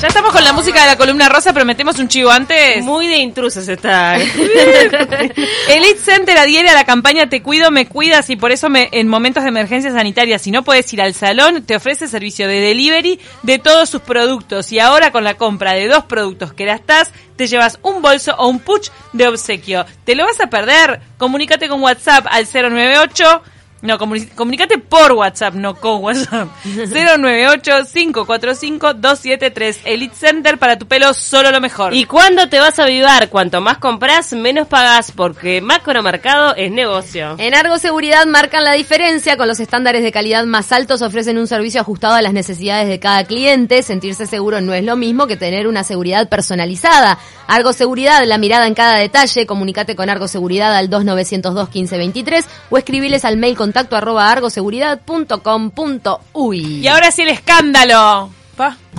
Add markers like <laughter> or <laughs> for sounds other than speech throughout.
Ya estamos con la música de la columna rosa, pero metemos un chivo antes. Muy de intrusos está. <laughs> Elite Center adhiere a la campaña Te cuido, me cuidas y por eso me, en momentos de emergencia sanitaria, si no puedes ir al salón, te ofrece servicio de delivery de todos sus productos. Y ahora con la compra de dos productos que estás, te llevas un bolso o un puch de obsequio. ¿Te lo vas a perder? Comunícate con WhatsApp al 098 no, comunícate por WhatsApp, no con WhatsApp. <laughs> 098-545-273. Elite Center para tu pelo, solo lo mejor. ¿Y cuándo te vas a avivar? Cuanto más compras, menos pagas, porque macromercado es negocio. En Argo Seguridad marcan la diferencia. Con los estándares de calidad más altos, ofrecen un servicio ajustado a las necesidades de cada cliente. Sentirse seguro no es lo mismo que tener una seguridad personalizada. Argo Seguridad, la mirada en cada detalle. Comunícate con Argo Seguridad al 2902 1523 o escribiles al mail con contacto arroba argoseguridad.com.uy. Y ahora sí el escándalo.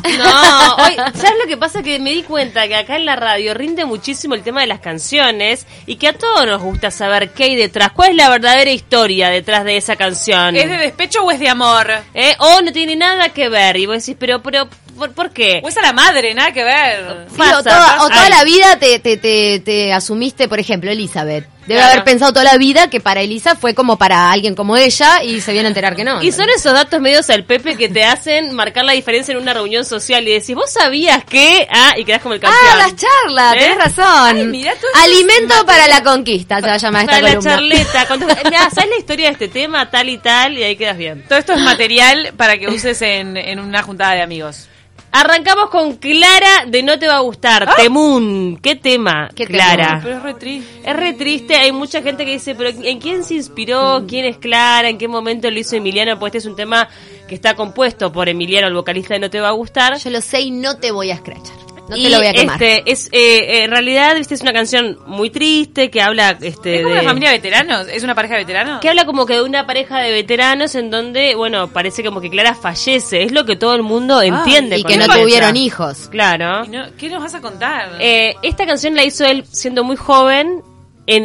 <laughs> No, hoy, ¿sabes lo que pasa? Que me di cuenta que acá en la radio rinde muchísimo el tema de las canciones y que a todos nos gusta saber qué hay detrás. ¿Cuál es la verdadera historia detrás de esa canción? ¿Es de despecho o es de amor? ¿Eh? O no tiene nada que ver. Y vos decís, pero, pero, ¿por, qué? O es a la madre, nada que ver. o, toda, la vida te, te, te, te asumiste, por ejemplo, Elizabeth Debe haber pensado toda la vida que para Elisa fue como para alguien como ella y se viene a enterar que no. Y son esos datos medios al Pepe que te hacen marcar la diferencia en una reunión social y decís, vos sabías que... Ah, y quedás como el campeón. Ah, las charlas, ¿Eh? tenés razón. Alimento para la conquista se va a llamar esta para la charleta. <laughs> ¿Sabes la historia de este tema? Tal y tal, y ahí quedas bien. Todo esto es material para que uses en, en una juntada de amigos. Arrancamos con Clara de No Te Va a Gustar, ¡Ah! Temun. ¿Qué tema, ¿Qué Clara? Pero es re triste. Es re triste, hay mucha gente que dice, pero ¿en quién se inspiró? ¿Quién es Clara? ¿En qué momento lo hizo Emiliano? Pues este es un tema que está compuesto por Emiliano, el vocalista de No Te Va a Gustar. Yo lo sé y no te voy a escrachar. No te lo voy a quemar. Este, es, eh, en realidad, viste, es una canción muy triste que habla. Este, ¿Es como de... una familia de veteranos? ¿Es una pareja de veteranos? Que habla como que de una pareja de veteranos en donde, bueno, parece como que Clara fallece. Es lo que todo el mundo entiende. y que no tuvieron hijos. Claro. ¿Qué nos vas a contar? Eh, esta canción la hizo él siendo muy joven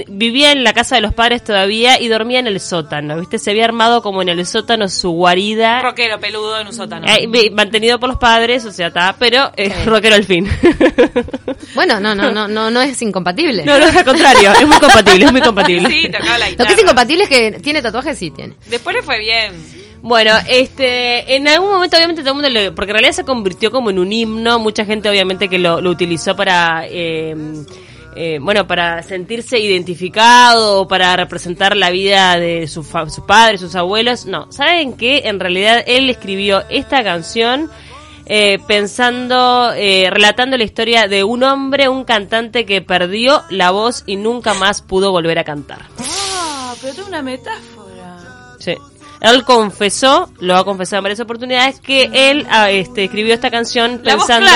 vivía en la casa de los padres todavía y dormía en el sótano, ¿viste? Se había armado como en el sótano su guarida. Rockero, peludo en un sótano. Eh, mantenido por los padres, o sea, está, pero es rockero al fin. <laughs> bueno, no, no, no, no, no es incompatible. No, no, es al contrario, es muy compatible, es muy compatible. Sí, tocaba la Lo que es incompatible es que tiene tatuajes, sí tiene. Después le fue bien. Bueno, este, en algún momento obviamente todo el mundo lo, porque en realidad se convirtió como en un himno, mucha gente obviamente que lo, lo utilizó para eh, eh, bueno, para sentirse identificado, para representar la vida de sus padres, sus abuelos. No, ¿saben qué? En realidad él escribió esta canción eh, pensando, eh, relatando la historia de un hombre, un cantante que perdió la voz y nunca más pudo volver a cantar. Ah, pero es una metáfora. Sí. Él confesó, lo ha confesado en varias oportunidades, que él ah, este, escribió esta canción pensando...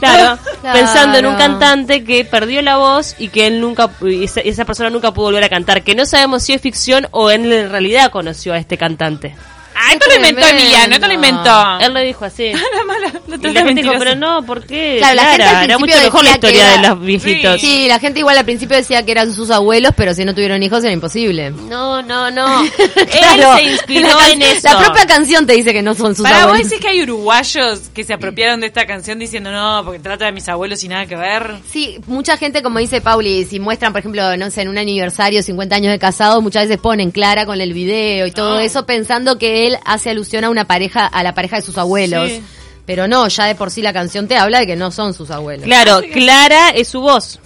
Claro, pensando en un cantante que perdió la voz y que él nunca, esa, esa persona nunca pudo volver a cantar, que no sabemos si es ficción o en realidad conoció a este cantante. Ah, esto lo inventó Emiliano, esto lo inventó. Él lo dijo así. <laughs> la y la gente dijo, pero no, ¿por qué? Claro, la gente era mucho mejor la historia de los viejitos. Sí. la gente igual al principio decía que eran sus abuelos, pero si no tuvieron hijos era imposible. No, no, no. <laughs> Él se inspiró en eso. La propia canción te dice que no son sus Para abuelos. vos decís que hay uruguayos que se apropiaron de esta canción diciendo no, porque trata de mis abuelos y nada que ver. Sí, mucha gente, como dice Pauli, si muestran, por ejemplo, no sé, en un aniversario, 50 años de casado, muchas veces ponen Clara con el video y todo eso pensando que él hace alusión a una pareja, a la pareja de sus abuelos. Pero no, ya de por sí la canción te habla de que no son sus abuelos. Claro, Clara es su voz.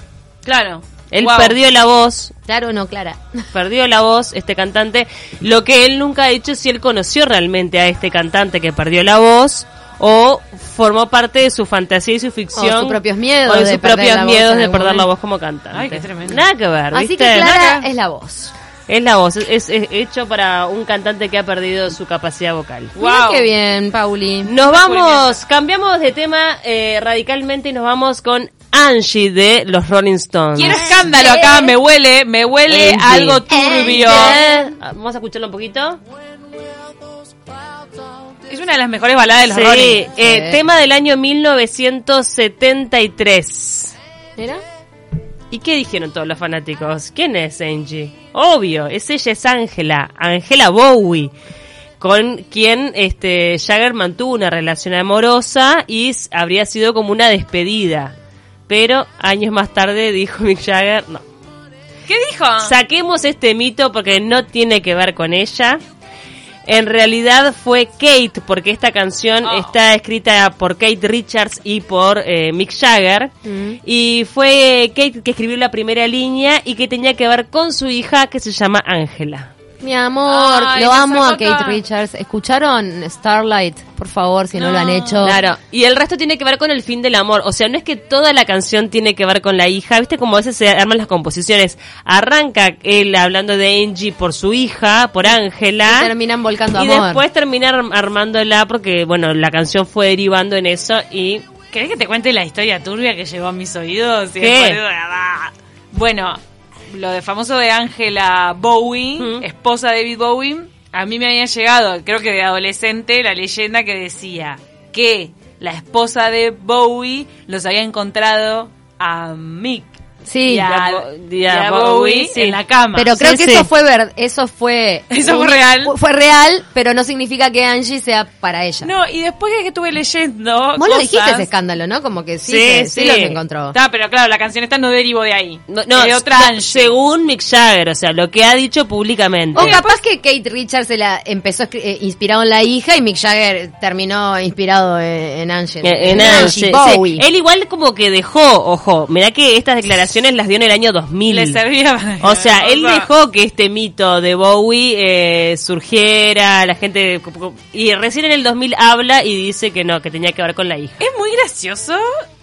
Claro. Él perdió la voz. Claro, no, Clara. <laughs> Perdió la voz, este cantante. Lo que él nunca ha dicho es si él conoció realmente a este cantante que perdió la voz o formó parte de su fantasía y su ficción. O sus propios miedos. O de, sus propios miedos de perder la voz como cantante. Ay, qué tremendo. Nada que ver, Así que Clara es la voz. Es la voz, es, hecho para un cantante que ha perdido su capacidad vocal. Wow. qué bien, Pauli. Nos vamos, cambiamos de tema eh, radicalmente y nos vamos con Angie de los Rolling Stones. Quiero escándalo acá, me huele, me huele algo turbio. Vamos a escucharlo un poquito. Es una de las mejores baladas de los Rolling. Eh, tema del año 1973. ¿Era? ¿Y qué dijeron todos los fanáticos? ¿Quién es Angie? Obvio, es ella, es Ángela, Ángela Bowie. con quien este Jagger mantuvo una relación amorosa y habría sido como una despedida. Pero años más tarde dijo <laughs> Mick Jagger, no, ¿Qué dijo? saquemos este mito porque no tiene que ver con ella. En realidad fue Kate, porque esta canción Oh. está escrita por Kate Richards y por eh, Mick Jagger. Mm. Y fue Kate que escribió la primera línea y que tenía que ver con su hija que se llama Ángela. Mi amor, Ay, lo amo a Kate acá. Richards. ¿Escucharon Starlight? Por favor, si no, lo han hecho. Claro, y el resto tiene que ver con el fin del amor. O sea, no es que toda la canción tiene que ver con la hija. ¿Viste cómo a veces se arman las composiciones? Arranca él hablando de Angie por su hija, por Ángela. Y terminan volcando Y amor. después termina arm- armándola porque, bueno, la canción fue derivando en eso y... ¿Querés que te cuente la historia turbia que llegó a mis oídos? Y ¿Qué? después- ah, Bueno, lo de famoso de Angela Bowie, Mm. esposa de David Bowie, a mí me había llegado, creo que de adolescente, la leyenda que decía que la esposa de Bowie los había encontrado a Mick Sí, y a, a Bowie, Bowie sí. en la cama. Pero creo Sí, que sí. eso fue ver, eso fue <laughs> Eso fue real. Fue real, pero no significa que Angie sea para ella. No, y después que estuve leyendo. Vos lo dijiste ese escándalo, ¿no? Como que sí, Sí, que sí, sí. los encontró. Está, pero claro, la canción esta no derivó de ahí. No, no, de otra no, Angie. según Mick Jagger, o sea, lo que ha dicho públicamente. O capaz que Kate Richards se la empezó eh, inspirado en la hija y Mick Jagger terminó inspirado en, en Angie. Eh, en Angie Angie, Bowie. sí. Él igual como que dejó, ojo, mirá que estas declaraciones las dio en el año 2000. Le servía O sea, él dejó que este mito de Bowie eh, surgiera, la gente... Y recién en el 2000 habla y dice que no, que tenía que ver con la hija. Es muy gracioso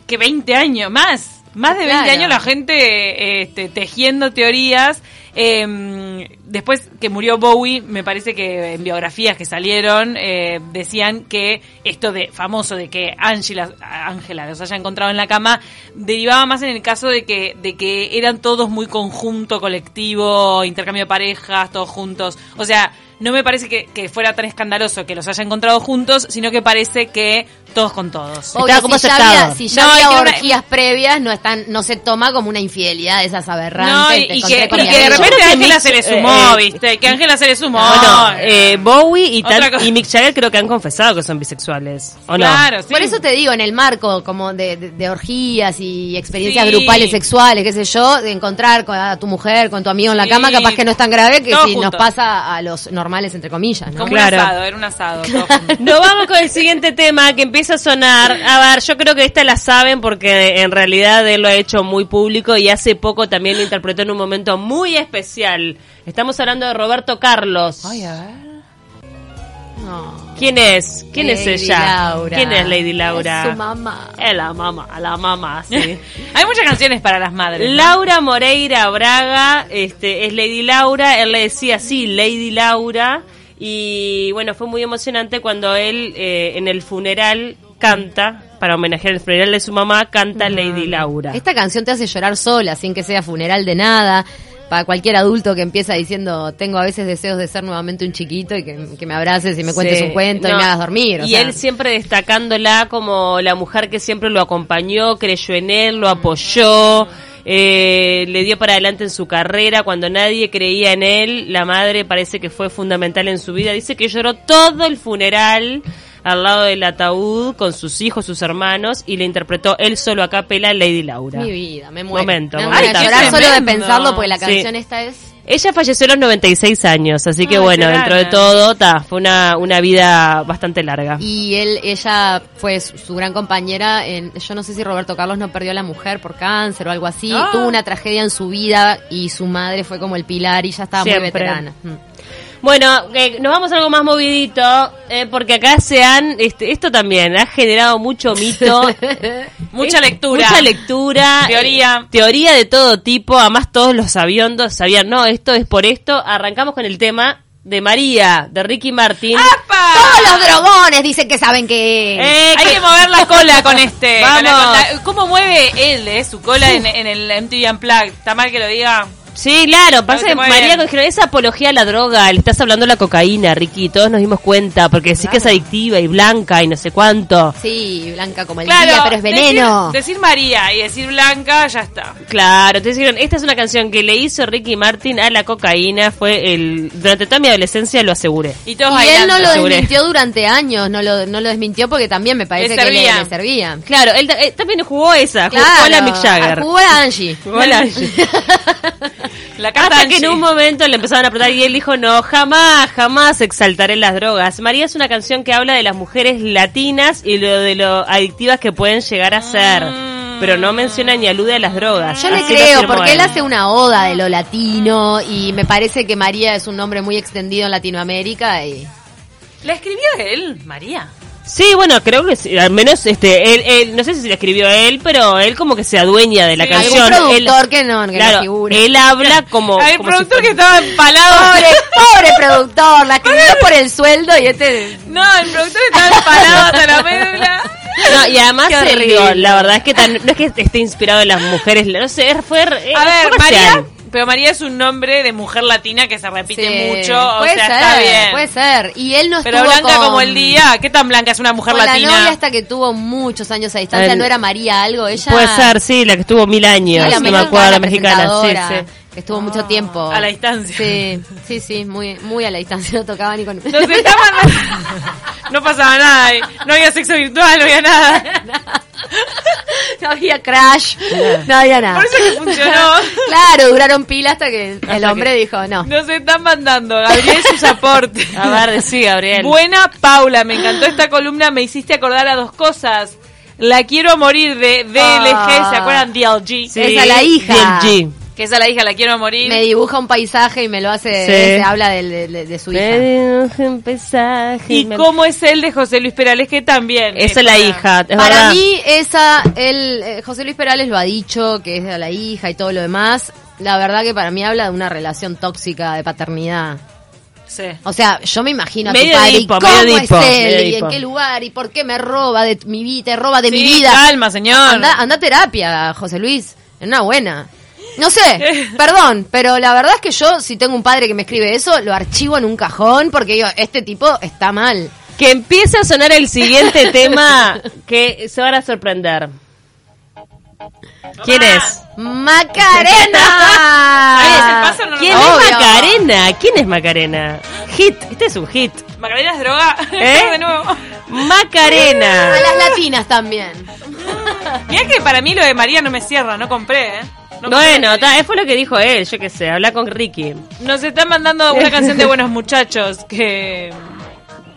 que 20 años más. Más de 20 Claro. años la gente este, tejiendo teorías. Eh, después que murió Bowie, me parece que en biografías que salieron eh, decían que esto de famoso de que Angela, Ángela los haya encontrado en la cama derivaba más en el caso de que de que eran todos muy conjunto, colectivo, intercambio de parejas, todos juntos. O sea, no me parece que, que fuera tan escandaloso que los haya encontrado juntos, sino que parece que todos con todos. Obvio, como si ya había, si ya No, había una- orgías previas, no están, no se toma como una infidelidad de esas aberrantes. No, y, y que, y que de repente Ángela se le eh, sumó, eh, ¿viste? Que Ángela se le sumó. Bueno, eh, Bowie y, Mick Jagger creo que han confesado que son bisexuales. ¿O no? claro, sí. Por eso te digo, en el marco como de, de- de orgías y experiencias Sí. grupales sexuales, qué sé yo, de encontrar con, a tu mujer, con tu amigo en la Sí. cama, capaz que no es tan grave que Todos si nos pasa a los normales, entre comillas, ¿no? Como Claro. un asado, era un asado. juntos. Nos vamos con el siguiente tema que empieza a sonar. A ver, yo creo que esta la saben porque en realidad él lo ha hecho muy público y hace poco también lo interpretó en un momento muy especial. Estamos hablando de Roberto Carlos. No. ¿Quién es? ¿Quién es Lady ella? Laura. ¿Quién es Lady Laura? Es su mamá. Es la mamá, la mamá, sí. <laughs> Hay muchas canciones para las madres. ¿no? Laura Moreira Braga, este, es Lady Laura, él le decía así, Lady Laura, y bueno, fue muy emocionante cuando él eh, en el funeral canta, para homenajear el funeral de su mamá, canta Lady Laura. Esta canción te hace llorar sola, sin que sea funeral de nada. Para cualquier adulto que empieza diciendo, tengo a veces deseos de ser nuevamente un chiquito y que, que me abraces y me cuentes Sí, un cuento y me hagas dormir. o y sea. él siempre destacándola como la mujer que siempre lo acompañó, creyó en él, lo apoyó, eh, le dio para adelante en su carrera cuando nadie creía en él. La madre parece que fue fundamental en su vida. Dice que lloró todo el funeral al lado del ataúd con sus hijos, sus hermanos y le interpretó él solo a capela Lady Laura. Mi vida, me muero. Momento, me muero Ay, llorar solo de pensarlo porque la Sí. canción esta es... Ella falleció a los 96 años, así que bueno, dentro de todo, ta, fue una, una vida bastante larga. Y él, ella fue su, su gran compañera en, yo no sé si Roberto Carlos no perdió a la mujer por cáncer o algo así, Ah. tuvo una tragedia en su vida y su madre fue como el pilar y ya estaba Siempre. muy veterana. Mm. Bueno, eh, nos vamos a algo más movidito, eh, porque acá se han, este, esto también ha generado mucho mito, <laughs> Mucha Es- lectura. mucha lectura, Teoría. eh, teoría de todo tipo, además todos los sabiondos sabían, no, esto es por esto, arrancamos con el tema de María, de Ricky Martin. ¡Apa! Todos los drogones dicen que saben que... Eh, Hay que mover la cola con este. Vamos. con la- con la- ¿Cómo mueve él eh, su cola en, en el MTV Unplugged? ¿Está mal que lo diga? Sí, claro, pasa que María dijeron, esa apología a la droga, le estás hablando de la cocaína, Ricky, todos nos dimos cuenta, porque decís que es adictiva y blanca y no sé cuánto. Sí, blanca como el Claro, día, pero es veneno. Decir, decir María y decir Blanca, ya está. Claro, entonces dijeron, esta es una canción que le hizo Ricky Martin a la cocaína, fue el, durante toda mi adolescencia lo aseguré. Y todos Y él no lo desmintió durante años, no lo, no lo desmintió porque también me parece Le que le, servía. le servía. Claro, él, eh, también jugó esa, jugó a la Mick Jagger. Jugó a la Angie. Jugó a la Angie. <laughs> La carta Hasta que en un momento le empezaron a preguntar y él dijo, no, jamás, jamás exaltaré las drogas. María es una canción que habla de las mujeres latinas y lo de lo adictivas que pueden llegar a ser. Pero no menciona ni alude a las drogas. Yo le Así creo, porque él hace una oda de lo latino y me parece que María es un nombre muy extendido en Latinoamérica y... ¿La escribió él, María? Sí, bueno, creo que sí, al menos este, él, él, no sé si la escribió él, pero él como que se adueña de la Sí, canción. algún Él- productor que no, que no claro, figure. él habla como... el como si productor fuera- que estaba empalado. Pobre, pobre <laughs> productor, la escribió por el sueldo y este... No, el productor estaba empalado hasta la médula. No, y además, él, digo, la verdad es que tan- no es que esté inspirado en las mujeres, no sé, fue... eh, A ver. María. Pero María es un nombre de mujer latina que se repite Sí, mucho. O puede sea, ser, está bien. puede ser. Y él no Pero blanca con- como el día. ¿Qué tan blanca es una mujer con latina? la novia hasta que tuvo muchos años a distancia, El- ¿no era María algo? Ella... Puede ser, sí, la que estuvo mil Sí, años, la no me mexicana, acuerdo, la mexicana, sí, sí. Que estuvo mucho tiempo. A la distancia. Sí, sí, sí, muy, muy a la distancia, no tocaba ni con... Nos está mandando- No pasaba nada. eh. No había sexo virtual, no había nada. no había crash, no había nada. Por eso que funcionó. Claro, duraron pila hasta que el hombre dijo, no. Nos están mandando, Gabriel, sus aportes. A ver, decí, Gabriel. Buena Paula, me encantó esta columna, me hiciste acordar a dos cosas. La quiero morir de DLG, Ah. ¿se acuerdan? DLG. Sí. Esa la hija. DLG. Que esa la hija, la quiero morir. Me dibuja un paisaje y me lo hace, Sí. se habla de, de- de su hija. Me dibuja un paisaje, ¿Y me- cómo es el de José Luis Perales? Que también. Esa es la hija, es Para verdad. mí, esa, él, eh, José Luis Perales lo ha dicho, que es de la hija y todo lo demás. La verdad que para mí habla de una relación tóxica de paternidad. Sí. O sea, yo me imagino a Medio tu padre, Edipo, ¿y cómo medio es él? ¿Y en qué lugar? ¿Y por qué me roba de mi vida? Te roba de mi vida. calma, señor. Anda, anda a terapia, José Luis. En una buena. No sé, <laughs> perdón, pero la verdad es que yo, si tengo un padre que me escribe eso, lo archivo en un cajón porque digo, este tipo está mal. Que empiece a sonar el siguiente <laughs> tema que se van a sorprender. ¿Quién es? ¡Macarena! ¿Quién es Macarena? ¿Quién es Macarena? Hit, este es un hit. Macarena es droga. ¿Eh? <laughs> de nuevo. Macarena. A las latinas también. Mira que para mí lo de María no me cierra, no compré, ¿eh? Bueno, ta, fue lo que dijo él, yo qué sé, habla con Ricky. Nos están mandando una <laughs> canción de Buenos Muchachos que,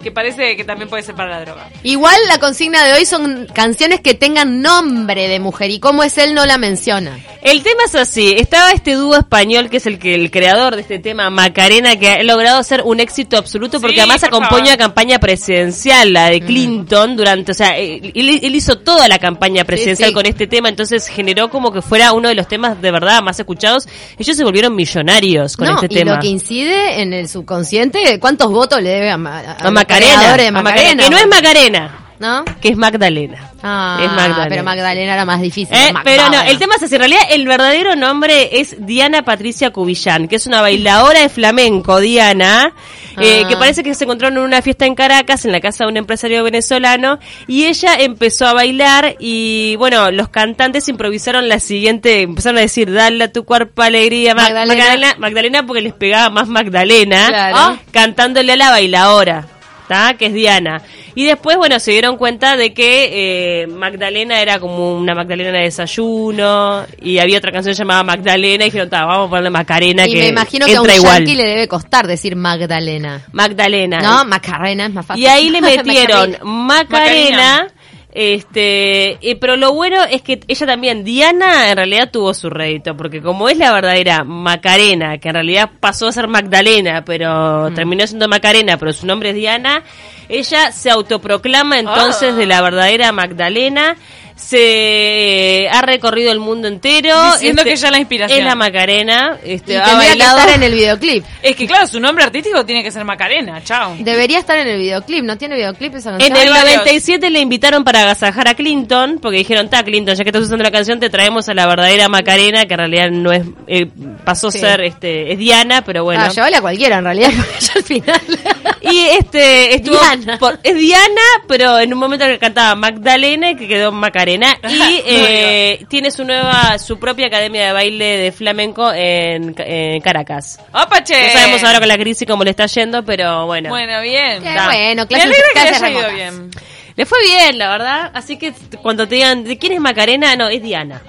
que parece que también puede ser para la droga. Igual la consigna de hoy son canciones que tengan nombre de mujer y cómo es él no la menciona. El tema es así, estaba este dúo español que es el que el creador de este tema, Macarena, que ha logrado ser un éxito absoluto porque Sí, además por acompaña favor. una campaña presidencial, la de Clinton, durante, o sea, él, él hizo toda la campaña presidencial sí. con este tema, entonces generó como que fuera uno de los temas de verdad más escuchados. Ellos se volvieron millonarios con no, este y tema. lo que incide en el subconsciente, ¿cuántos votos le debe a, Ma- a A los Macarena, de Macarena, que no es Macarena, ¿No? que es Magdalena. Ah, es Magdalena. pero Magdalena era más difícil. Eh, pero no, el tema es así. En realidad, el verdadero nombre es Diana Patricia Cubillán, que es una bailadora de flamenco, Diana, eh, Ah. que parece que se encontraron en una fiesta en Caracas, en la casa de un empresario venezolano, y ella empezó a bailar y, bueno, los cantantes improvisaron la siguiente, empezaron a decir, dale a tu cuerpo alegría, Ma- Magdalena. Magdalena, Magdalena, porque les pegaba más Magdalena, Claro. cantándole a la bailadora. ¿Tá? que es Diana. Y después, bueno, se dieron cuenta de que eh, Magdalena era como una Magdalena de desayuno y había otra canción llamada Magdalena y dijeron, "Ta, vamos a ponerle Macarena Y que me imagino que a un igual. le debe costar decir Magdalena. Magdalena. No, Macarena es más fácil. Y ahí le <laughs> metieron Macarena. Macarena. Este, eh, pero lo bueno es que ella también, Diana, en realidad tuvo su rédito, porque como es la verdadera Macarena, que en realidad pasó a ser Magdalena, pero Mm. terminó siendo Macarena, pero su nombre es Diana, ella se autoproclama entonces Ah. de la verdadera Magdalena. Se ha recorrido el mundo entero. Diciendo Este, que ella es la inspiración. Es la Macarena. Este, Y ha tendría que estar en el videoclip. Es que claro, su nombre artístico tiene que ser Macarena, chao. Debería estar en el videoclip. ¿No tiene videoclip esa canción? En el Hay varios. 97 le invitaron para agasajar a Clinton, porque dijeron, ta Clinton, ya que estás usando la canción, te traemos a la verdadera Macarena, que en realidad no es, eh, pasó Sí. a ser, este, es Diana, pero bueno. Ah, llévale a cualquiera en realidad, <laughs> ya al final. Y este estuvo Diana. por- es Diana, pero en un momento que cantaba Magdalena, que quedó Macarena, <laughs> y eh, tiene su nueva, su propia academia de baile de flamenco en, en Caracas. No sabemos ahora con la crisis cómo le está yendo, pero bueno. Bueno, bien. Qué Da. bueno, clases, que le clases haya ido remotas. bien. Le fue bien, la verdad. Así que cuando te digan, ¿de quién es Macarena? No, es Diana.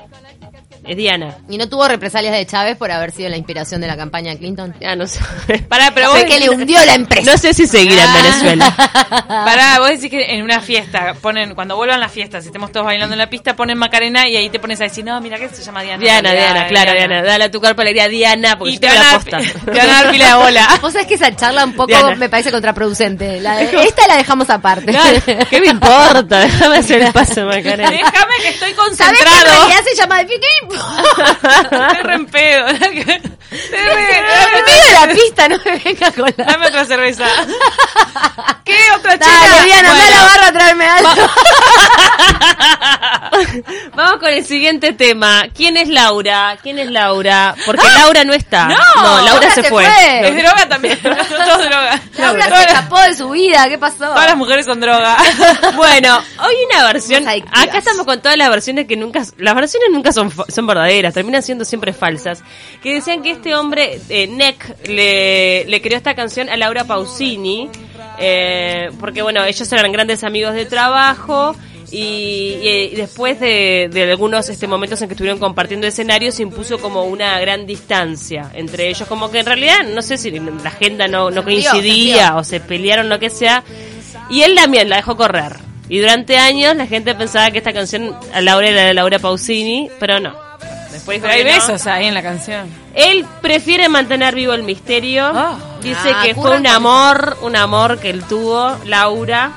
Es Diana. Y no tuvo represalias de Chávez por haber sido la inspiración de la campaña de Clinton. Ya no sé. <laughs> Pará, pero Sé vos, que le hundió la empresa. No sé si seguir en Ah. Venezuela. <laughs> pará, vos decís que en una fiesta ponen, cuando vuelvan las fiestas, si estemos todos bailando en la pista, ponen Macarena y ahí te pones a decir, no, mira que se llama Diana. Diana, Diana, claro, Diana. Dale a tu cuerpo la idea Diana, porque Y yo te te van, la a, posta. <laughs> te van a dar pila de bola. Vos sabés que esa charla un poco Diana. me parece contraproducente. La de- esta la dejamos aparte. ¿Qué me importa? Déjame hacer el paso, Macarena. Déjame que estoy ¿Sabés que en concentrado. realidad se llama <laughs> re en pedo. <laughs> Estoy de la pista, no me venga con la... Dame otra cerveza. <laughs> ¿Qué otra chica? Dale, Diana, anda a la barra a traerme algo. Vamos con el siguiente tema. ¿Quién es Laura? ¿Quién es Laura? Porque Laura no está. No, Laura Laura se, se fue. fue. Es droga también. Todo droga. Laura se escapó de su vida, ¿qué pasó? Todas las mujeres son droga. Bueno, hoy una versión. Acá estamos con todas las versiones que nunca. Las versiones nunca son, son verdaderas, terminan siendo siempre falsas. Que decían que este hombre, eh, Neck, le, le creó esta canción a Laura Pausini. eh, porque, bueno, ellos eran grandes amigos de trabajo. Y, y, y después de, de algunos este, momentos en que estuvieron compartiendo escenarios, se impuso como una gran distancia entre ellos. Como que en realidad, no sé si la agenda no, coincidía o se pelearon, lo que sea. Y él también la dejó correr. Y durante años la gente pensaba que esta canción a Laura era de Laura Pausini, pero no. Después Pero hay no. besos ahí en la canción. Él prefiere mantener vivo el misterio. Ah. Dice Ah, que fue un amor, un amor que él tuvo, Laura.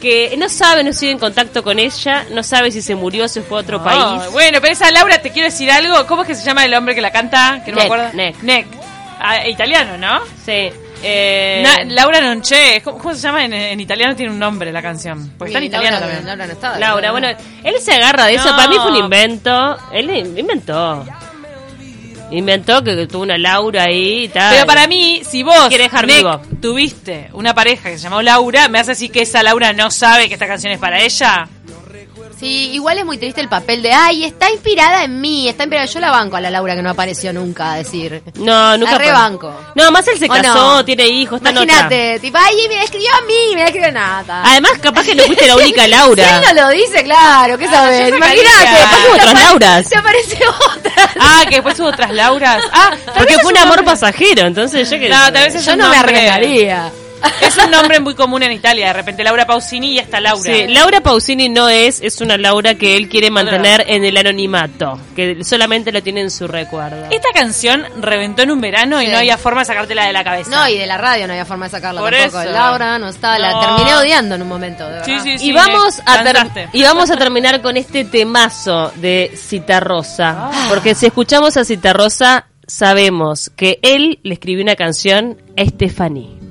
Que no sabe, no sigue en contacto con ella, no sabe si se murió, se fue a otro Ah, país. bueno, pero esa Laura, te quiero decir algo. ¿Cómo es que se llama el hombre que la canta? Que no Neck, me acuerdo. Neck. Neck. Ah, italiano, ¿no? Sí. Eh, Na- Laura Nonché. ¿Cómo, cómo se llama? En, en italiano tiene un nombre la canción. Porque está en italiano Laura- también. Laura no estaba. Laura, bueno, él se agarra de eso. Para mí fue un invento. Él inventó. Inventó que, que tuvo una Laura ahí y tal. Pero para mí, si vos, dejar Nick, vivo. tuviste una pareja que se llamó Laura, ¿me hace decir que esa Laura no sabe que esta canción es para ella? Sí, igual es muy triste el papel de, ay, está inspirada en mí, está inspirada. Yo la banco a la Laura que no apareció nunca a decir. No, nunca La rebanco. No, más él se ¿O casó, no? tiene hijos, está. Imagínate, tipo, ay, me escribió a mí, me escribió nada. Además, capaz que no fuiste la <laughs> única Laura. Si él no lo dice, claro, ¿qué sabes? yo Imagínate, capaz Hubo otras Lauras. <laughs> Se aparece otra. Ah, que después hubo otras Lauras. Ah, Porque fue un amor pasajero, entonces yo que No, tal vez Yo no me arriesgaría. Es un nombre muy común en Italia. De repente Laura Pausini y hasta Laura. Sí, Laura Pausini no es, es una Laura que él quiere mantener en el anonimato, que solamente lo tiene en su recuerdo. Esta canción reventó en un verano y no había forma de sacártela de la cabeza. No, y de la radio no había forma de sacarla Por tampoco. eso. Laura no estaba, la terminé odiando en un momento, de verdad. Sí, sí, sí. vamos a y vamos a terminar con este temazo de Citarrosa, Ah. porque si escuchamos a Citarrosa sabemos que él le escribió una canción a Stephanie.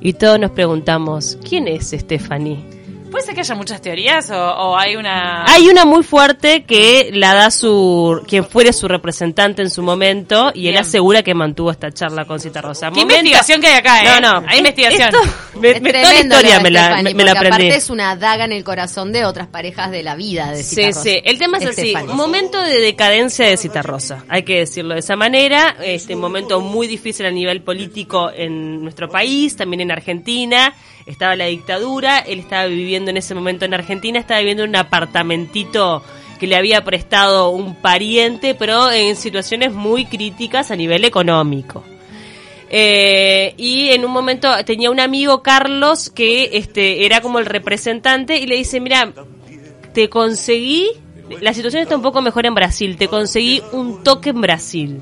Y todos nos preguntamos, ¿quién es Stephanie? ¿Puede ser que haya muchas teorías o, o hay una... Hay una muy fuerte que la da su quien fuere su representante en su momento y él asegura que mantuvo esta charla con Cita Rosa. ¿Qué investigación que hay acá, eh? No, no, Hay investigación. Esto, me, Es me- toda la historia me la, me, me la aprendí. aparte es una daga en el corazón de otras parejas de la vida de Sí, Citarrosa. sí. El tema es así. Stephanie. Momento de decadencia de Cita Rosa. Hay que decirlo de esa manera. Este momento muy difícil a nivel político en nuestro país, también en Argentina. Estaba la dictadura. Él estaba viviendo en ese momento en Argentina. Estaba viviendo en un apartamentito que le había prestado un pariente, pero en situaciones muy críticas a nivel económico. Eh, y en un momento tenía un amigo, Carlos, que este era como el representante y le dice, mira, te conseguí, la situación está un poco mejor en Brasil, te conseguí un toque en Brasil.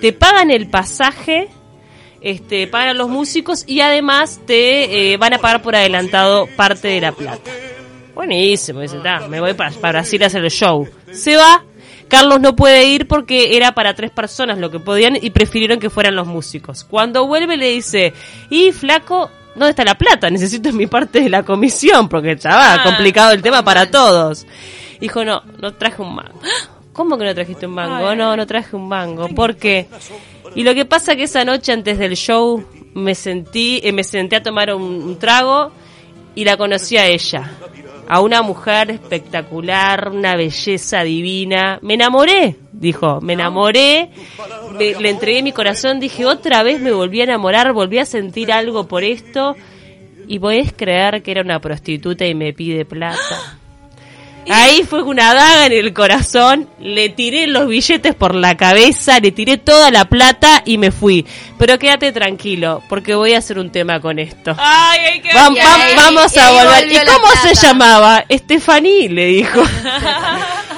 Te pagan el pasaje, este, pagan a los músicos y además te eh, van a pagar por adelantado parte de la plata. Buenísimo, dice, "Ta, me voy para, para Brasil a hacer el show. Se va, Carlos no puede ir porque era para tres personas lo que podían y prefirieron que fueran los músicos. Cuando vuelve le dice, y flaco, ¿dónde está la plata? Necesito mi parte de la comisión porque estaba Ah, complicado el tema para todos. Dijo, no, no traje un mango. ¿Cómo que no trajiste un mango? No, no traje un mango. ¿Por qué? Y lo que pasa que esa noche antes del show me sentí, eh, me senté a tomar un, un trago y la conocí a ella. A una mujer espectacular, una belleza divina. Me enamoré, dijo, me enamoré, me- le entregué mi corazón, dije, otra vez me volví a enamorar, volví a sentir algo por esto. Y podés creer que era una prostituta y me pide plata. Ahí fue una daga en el corazón, le tiré los billetes por la cabeza, le tiré toda la plata y me fui. Pero quédate tranquilo, porque voy a hacer un tema con esto. Ay, ay, qué Vam- Y vam- ahí- vamos a volver. ¿Y cómo se llamaba? Estefaní, le dijo.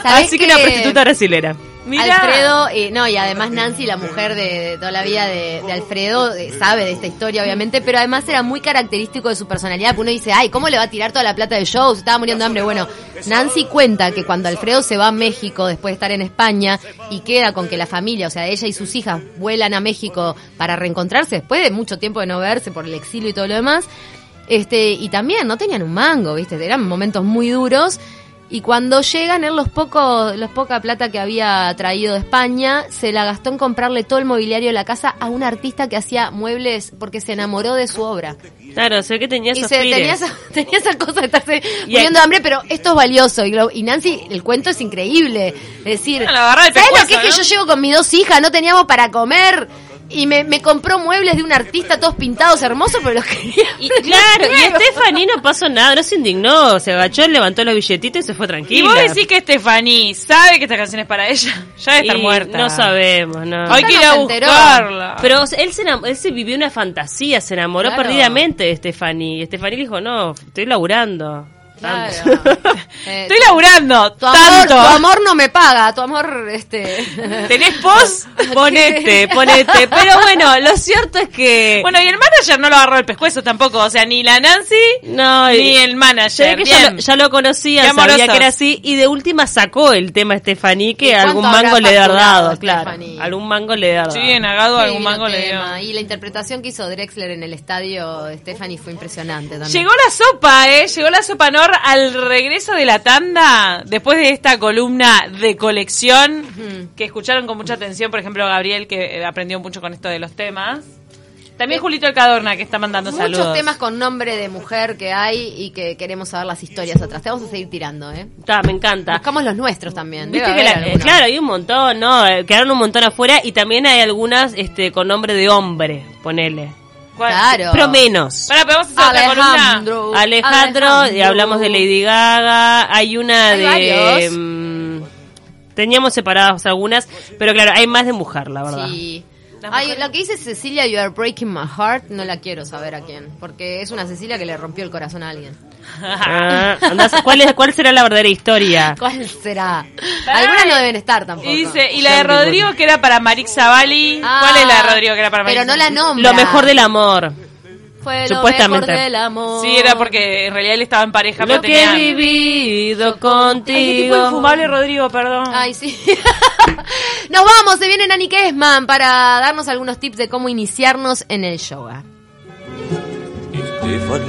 ¿Sabés <laughs> Así que que- una prostituta brasilera. Alfredo, eh, no, y además Nancy, la mujer de, de toda la vida de, de Alfredo, eh, sabe de esta historia, obviamente, pero además era muy característico de su personalidad, porque uno dice, ay, ¿cómo le va a tirar toda la plata del show? Se estaba muriendo de hambre. Bueno, Nancy cuenta que cuando Alfredo se va a México después de estar en España y queda con que la familia, o sea, ella y sus hijas vuelan a México para reencontrarse después de mucho tiempo de no verse por el exilio y todo lo demás, este, y también no tenían un mango, ¿viste? Eran momentos muy duros. Y cuando llegan, él los pocos, los poca plata que había traído de España, se la gastó en comprarle todo el mobiliario de la casa a un artista que hacía muebles porque se enamoró de su obra. Claro, sé que tenía Y esos se, pires. tenía, esa, <laughs> tenía esa cosa de estarse Y muriendo de hambre, pero esto es valioso. Y, lo- y Nancy, el cuento es increíble. Es decir, Ah, la ¿sabes lo que es que yo llego con mis dos hijas? No teníamos para comer. Y me, me compró muebles de un artista todos pintados hermosos, pero los quería. Y <laughs> claro, y Stephanie no pasó nada, no se indignó, se agachó, levantó los billetitos y se fue Y tranquila. vos decís que Stephanie sabe que esta canción es para ella. Ya debe estar Y muerta. No sabemos, no. Hay que ir a buscarla. Pero o sea, él se, él se vivió una fantasía, se enamoró Claro. perdidamente de Stephanie. Stephanie dijo, no, estoy laburando. Claro. <laughs> Eh, Estoy laburando tu amor, tanto. tu amor no me paga, tu amor, este. <laughs> ¿Tenés pos? <laughs> Ponete, ponete. Pero bueno, lo cierto es que... Bueno, y el manager no lo agarró el pescuezo tampoco. O sea, ni la Nancy no, y- ni el manager. que ya lo, ya lo conocía, sabía que era así, y de última sacó el tema Stephanie, que ¿Y cuánto algún mango le facturado dado, claro. Algún mango le debe haber Sí, dado. en Agado Qué algún mango le dio. Y la interpretación que hizo Drexler en el estadio Stephanie fue impresionante también. Llegó la sopa, ¿eh? Llegó la sopa Nor al regreso de la tanda, después de esta columna de colección, que escucharon con mucha atención, por ejemplo, Gabriel, que eh, aprendió mucho con esto de los temas. También Julito El Cadorna, que está mandando Muchos saludos. temas con nombre de mujer que hay y que queremos saber las historias atrás. Te vamos a seguir tirando, ¿eh? Está, me encanta. Buscamos los nuestros también. Viste que la- eh, claro, hay un montón, ¿no? Eh, Quedaron un montón afuera y también hay algunas este, con nombre de hombre, ponele. ¿Cuál? Claro. Pero menos. Pero vamos a hacer otra columna. Alejandro. Alejandro, y hablamos de Lady Gaga, hay una Hay de... mm, teníamos separadas algunas, pero claro, hay más de mujer, la verdad. Sí. Las Ay, mujeres- lo que dice Cecilia, You are breaking my heart, no la quiero saber a quién. Porque es una Cecilia que le rompió el corazón a alguien. Ah, andás- ¿cuál, es, ¿Cuál será la verdadera historia? <laughs> ¿Cuál será? Algunas no deben estar tampoco. Y dice, y la de digo- Rodrigo que era para Marix Zavali. Ah, ¿Cuál es la de Rodrigo que era para Marix Pero no la nombra. Lo mejor del amor. Fue lo supuestamente. mejor del amor. Sí, era porque en realidad él estaba en pareja. Lo pero que he tenía- vivido Ay, qué tipo contigo. infumable, Rodrigo, perdón. Ay, sí. <laughs> Nos vamos, se viene Nani Kessman para darnos algunos tips de cómo iniciarnos en el yoga. Stephanie.